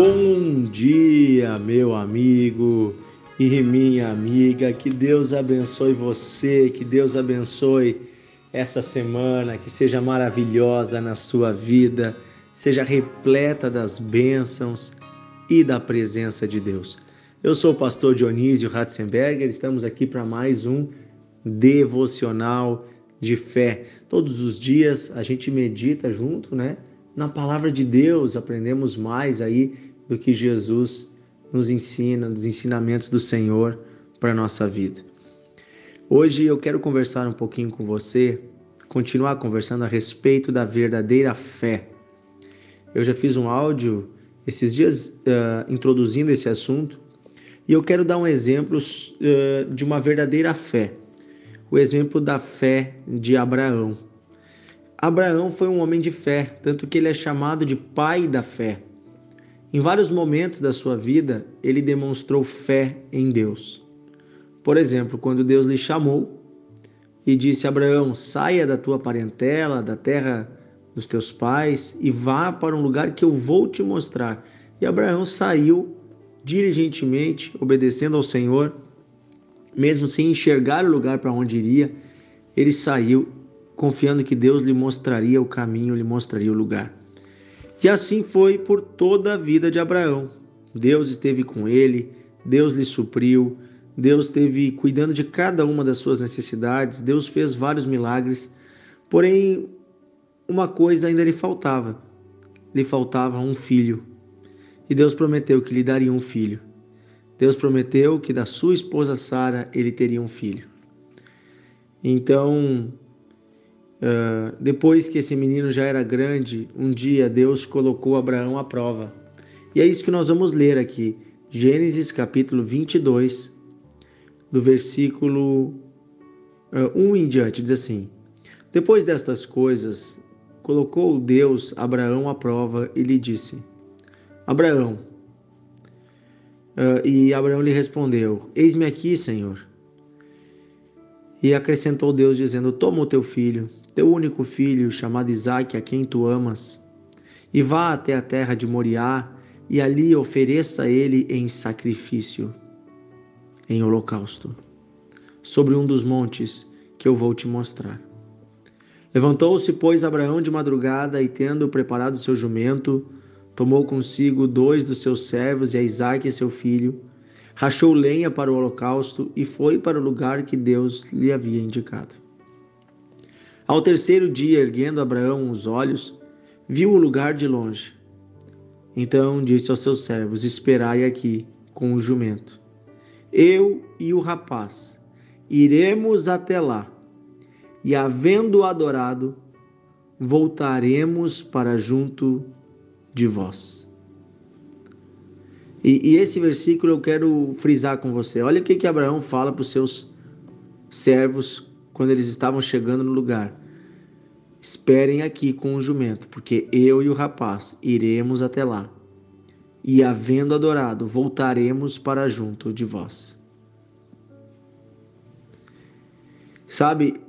Bom dia, meu amigo e minha amiga. Que Deus abençoe você, que Deus abençoe essa semana, que seja maravilhosa na sua vida, seja repleta das bênçãos e da presença de Deus. Eu sou o pastor Dionísio Ratzenberger, estamos aqui para mais um devocional de fé. Todos os dias a gente medita junto, né? Na palavra de Deus, aprendemos mais aí do que Jesus nos ensina, dos ensinamentos do Senhor para a nossa vida. Hoje eu quero conversar um pouquinho com você, continuar conversando a respeito da verdadeira fé. Eu já fiz um áudio esses dias uh, introduzindo esse assunto e eu quero dar um exemplo uh, de uma verdadeira fé. O exemplo da fé de Abraão. Abraão foi um homem de fé, tanto que ele é chamado de pai da fé. Em vários momentos da sua vida, ele demonstrou fé em Deus. Por exemplo, quando Deus lhe chamou e disse: Abraão, saia da tua parentela, da terra dos teus pais e vá para um lugar que eu vou te mostrar. E Abraão saiu diligentemente, obedecendo ao Senhor, mesmo sem enxergar o lugar para onde iria, ele saiu confiando que Deus lhe mostraria o caminho, lhe mostraria o lugar. E assim foi por toda a vida de Abraão. Deus esteve com ele, Deus lhe supriu, Deus esteve cuidando de cada uma das suas necessidades, Deus fez vários milagres. Porém, uma coisa ainda lhe faltava: lhe faltava um filho. E Deus prometeu que lhe daria um filho. Deus prometeu que da sua esposa Sara ele teria um filho. Então, Uh, depois que esse menino já era grande, um dia Deus colocou Abraão à prova. E é isso que nós vamos ler aqui. Gênesis capítulo 22, do versículo uh, 1 em diante, diz assim: Depois destas coisas, colocou Deus Abraão à prova e lhe disse: Abraão. Uh, e Abraão lhe respondeu: Eis-me aqui, Senhor. E acrescentou Deus, dizendo: Toma o teu filho, teu único filho, chamado Isaque, a quem tu amas, e vá até a terra de Moriá, e ali ofereça ele em sacrifício, em holocausto, sobre um dos montes que eu vou te mostrar. Levantou-se, pois, Abraão de madrugada, e tendo preparado seu jumento, tomou consigo dois dos seus servos e a Isaque, seu filho, rachou lenha para o holocausto e foi para o lugar que Deus lhe havia indicado. Ao terceiro dia, erguendo Abraão os olhos, viu o lugar de longe. Então disse aos seus servos: Esperai aqui com o jumento. Eu e o rapaz iremos até lá, e havendo adorado, voltaremos para junto de vós. E, e, esse versículo eu quero frisar com você. Olha o que, que Abraão fala para os seus servos quando eles estavam chegando no lugar. Esperem aqui com o jumento, porque eu e o rapaz iremos até lá. E, havendo adorado, voltaremos para junto de vós. Sabe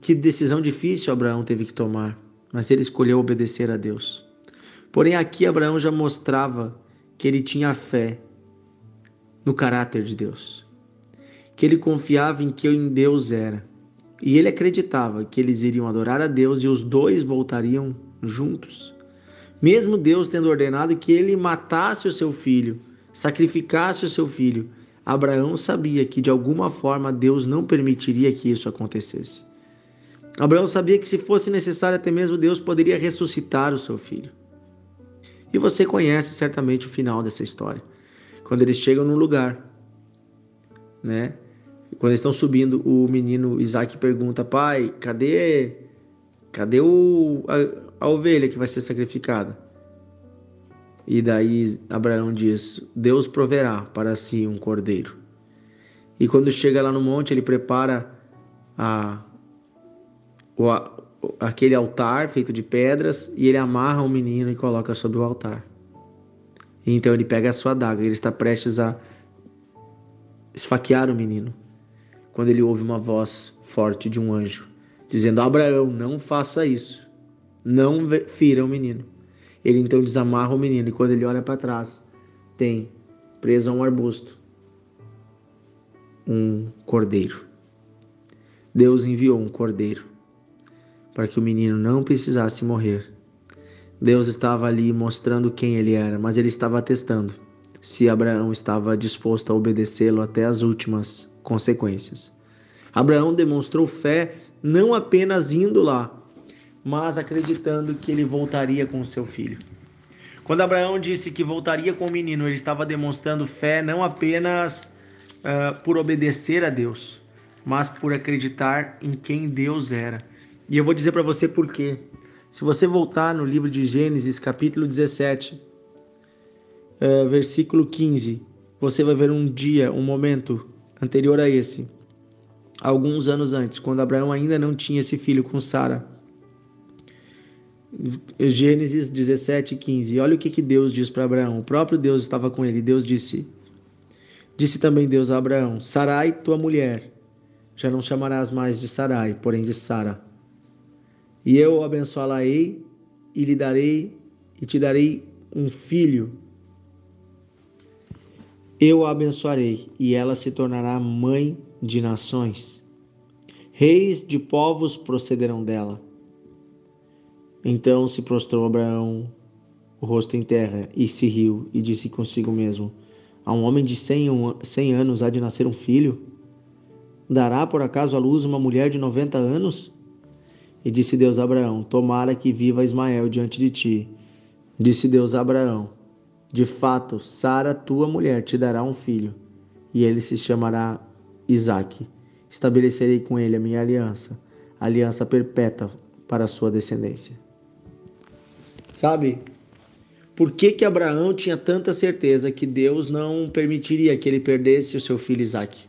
que decisão difícil Abraão teve que tomar, mas ele escolheu obedecer a Deus. Porém, aqui Abraão já mostrava que ele tinha fé no caráter de Deus, que ele confiava em que em Deus era e ele acreditava que eles iriam adorar a Deus e os dois voltariam juntos. Mesmo Deus tendo ordenado que ele matasse o seu filho, sacrificasse o seu filho, Abraão sabia que de alguma forma Deus não permitiria que isso acontecesse. Abraão sabia que se fosse necessário, até mesmo Deus poderia ressuscitar o seu filho. E você conhece certamente o final dessa história. Quando eles chegam no lugar, né? Quando eles estão subindo, o menino Isaac pergunta: Pai, cadê, cadê o, a, a ovelha que vai ser sacrificada? E daí Abraão diz: Deus proverá para si um cordeiro. E quando chega lá no monte, ele prepara a, o, aquele altar feito de pedras e ele amarra o menino e coloca sobre o altar. Então ele pega a sua adaga, ele está prestes a esfaquear o menino quando ele ouve uma voz forte de um anjo, dizendo: Abraão, não faça isso, não fira o menino. Ele então desamarra o menino e quando ele olha para trás, tem preso a um arbusto um cordeiro. Deus enviou um cordeiro para que o menino não precisasse morrer. Deus estava ali mostrando quem ele era, mas ele estava testando se Abraão estava disposto a obedecê-lo até as últimas consequências. Abraão demonstrou fé não apenas indo lá, mas acreditando que ele voltaria com seu filho. Quando Abraão disse que voltaria com o menino, ele estava demonstrando fé não apenas uh, por obedecer a Deus, mas por acreditar em quem Deus era. E eu vou dizer para você por quê. Se você voltar no livro de Gênesis, capítulo 17, uh, versículo 15, você vai ver um dia, um momento anterior a esse, alguns anos antes, quando Abraão ainda não tinha esse filho com Sara. Gênesis 17, 15. Olha o que, que Deus diz para Abraão. O próprio Deus estava com ele. Deus disse: Disse também Deus a Abraão: Sarai, tua mulher, já não chamarás mais de Sarai, porém de Sara. E eu o abençoá-la-ei e lhe darei e te darei um filho. Eu a abençoarei e ela se tornará mãe de nações. Reis de povos procederão dela. Então se prostrou Abraão o rosto em terra e se riu e disse consigo mesmo: A um homem de cem, anos há de nascer um filho? Dará por acaso à luz uma mulher de noventa anos? E disse Deus a Abraão: Tomara que viva Ismael diante de ti. Disse Deus a Abraão: De fato, Sara, tua mulher, te dará um filho, e ele se chamará Isaque. Estabelecerei com ele a minha aliança, aliança perpétua para a sua descendência. Sabe? Por que, que Abraão tinha tanta certeza que Deus não permitiria que ele perdesse o seu filho Isaac?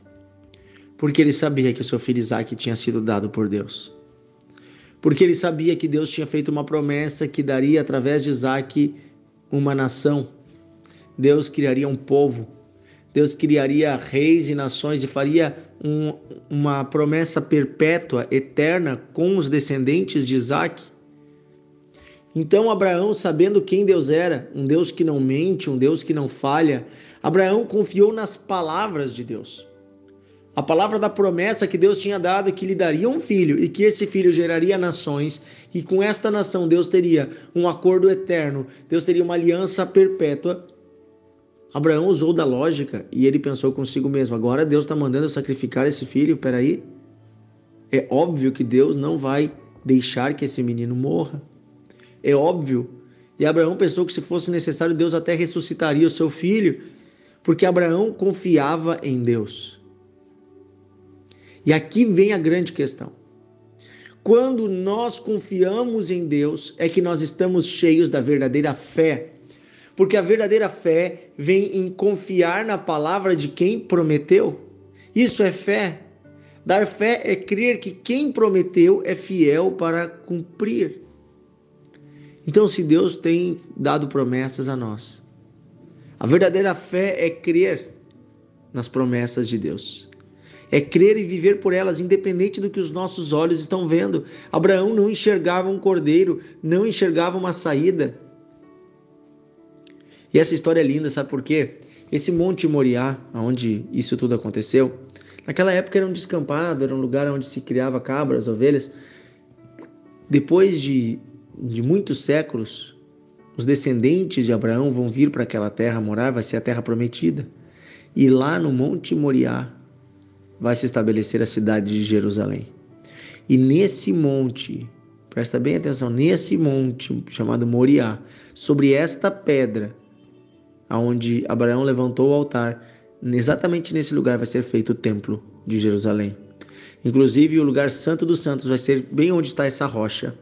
Porque ele sabia que o seu filho Isaac tinha sido dado por Deus. Porque ele sabia que Deus tinha feito uma promessa que daria através de Isaac uma nação. Deus criaria um povo. Deus criaria reis e nações e faria um, uma promessa perpétua, eterna, com os descendentes de Isaac. Então Abraão, sabendo quem Deus era, um Deus que não mente, um Deus que não falha, Abraão confiou nas palavras de Deus. A palavra da promessa que Deus tinha dado que lhe daria um filho e que esse filho geraria nações, e com esta nação Deus teria um acordo eterno, Deus teria uma aliança perpétua. Abraão usou da lógica e ele pensou consigo mesmo: agora Deus está mandando sacrificar esse filho, peraí. É óbvio que Deus não vai deixar que esse menino morra. É óbvio. E Abraão pensou que se fosse necessário, Deus até ressuscitaria o seu filho, porque Abraão confiava em Deus. E aqui vem a grande questão. Quando nós confiamos em Deus, é que nós estamos cheios da verdadeira fé. Porque a verdadeira fé vem em confiar na palavra de quem prometeu. Isso é fé. Dar fé é crer que quem prometeu é fiel para cumprir. Então, se Deus tem dado promessas a nós, a verdadeira fé é crer nas promessas de Deus. É crer e viver por elas, independente do que os nossos olhos estão vendo. Abraão não enxergava um cordeiro, não enxergava uma saída. E essa história é linda, sabe por quê? Esse Monte Moriá, onde isso tudo aconteceu, naquela época era um descampado, era um lugar onde se criava cabras, ovelhas. Depois de de muitos séculos, os descendentes de Abraão vão vir para aquela terra morar, vai ser a terra prometida. E lá no Monte Moriá vai se estabelecer a cidade de Jerusalém. E nesse monte, presta bem atenção, nesse monte chamado Moriá, sobre esta pedra, aonde Abraão levantou o altar, exatamente nesse lugar vai ser feito o templo de Jerusalém. Inclusive, o lugar santo dos santos vai ser bem onde está essa rocha.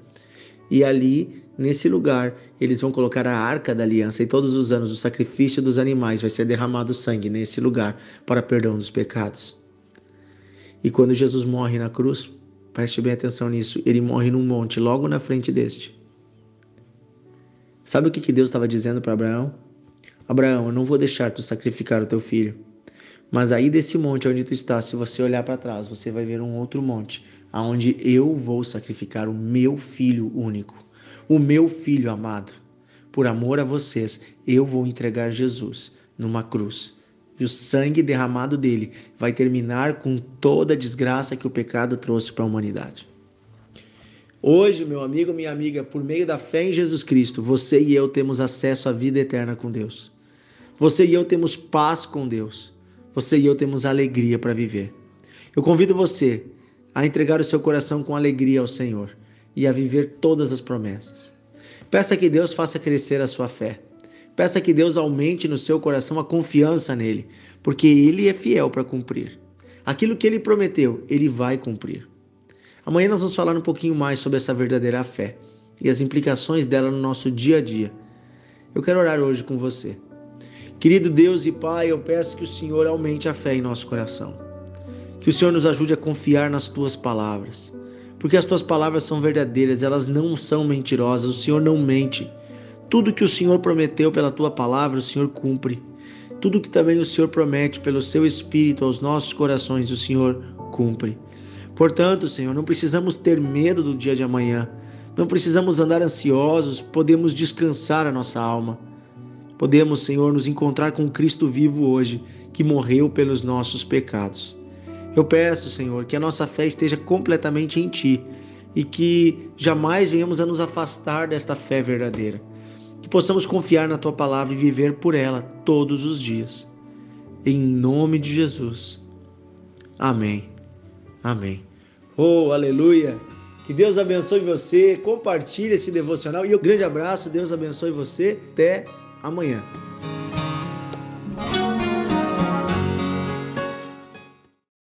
E ali, nesse lugar, eles vão colocar a arca da aliança, e todos os anos o sacrifício dos animais vai ser derramado sangue nesse lugar para perdão dos pecados. E quando Jesus morre na cruz, preste bem atenção nisso, ele morre num monte logo na frente deste. Sabe o que, Deus estava dizendo para Abraão? Abraão, eu não vou deixar tu sacrificar o teu filho. Mas aí desse monte onde tu estás, se você olhar para trás, você vai ver um outro monte, aonde eu vou sacrificar o meu filho único, o meu filho amado. por amor a vocês, eu vou entregar Jesus numa cruz. E o sangue derramado dele vai terminar com toda a desgraça que o pecado trouxe para a humanidade. Hoje, meu amigo, minha amiga, por meio da fé em Jesus Cristo, você e eu temos acesso à vida eterna com Deus. Você e eu temos paz com Deus. Você e eu temos alegria para viver. Eu convido você a entregar o seu coração com alegria ao Senhor e a viver todas as promessas. Peça que Deus faça crescer a sua fé. Peça que Deus aumente no seu coração a confiança nele, porque ele é fiel para cumprir. Aquilo que ele prometeu, ele vai cumprir. Amanhã nós vamos falar um pouquinho mais sobre essa verdadeira fé e as implicações dela no nosso dia a dia. Eu quero orar hoje com você. Querido Deus e Pai, eu peço que o Senhor aumente a fé em nosso coração. Que o Senhor nos ajude a confiar nas tuas palavras, porque as tuas palavras são verdadeiras, elas não são mentirosas, o Senhor não mente. Tudo que o Senhor prometeu pela tua palavra, o Senhor cumpre. Tudo que também o Senhor promete pelo seu Espírito aos nossos corações, o Senhor cumpre. Portanto, Senhor, não precisamos ter medo do dia de amanhã, não precisamos andar ansiosos, podemos descansar a nossa alma. Podemos, Senhor, nos encontrar com Cristo vivo hoje, que morreu pelos nossos pecados. Eu peço, Senhor, que a nossa fé esteja completamente em Ti e que jamais venhamos a nos afastar desta fé verdadeira. Que possamos confiar na Tua palavra e viver por ela todos os dias. Em nome de Jesus. Amém. Amém. Oh, aleluia! Que Deus abençoe você, compartilhe esse devocional e um grande abraço, Deus abençoe você, até amanhã.